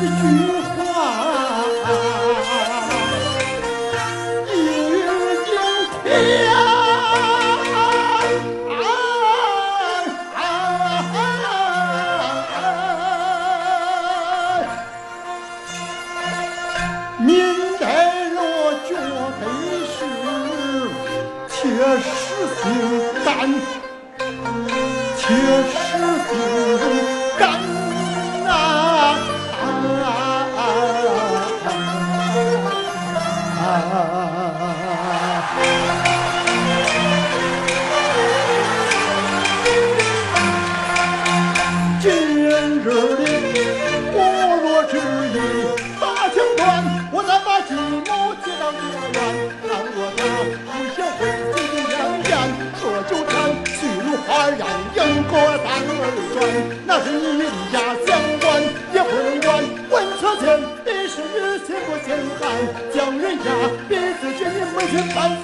一句话，一顶天。民来了，绝对是铁石心甘，铁石心。那是你家将官也会管，问车前必是日前不见寒，将人家鼻子见你门前翻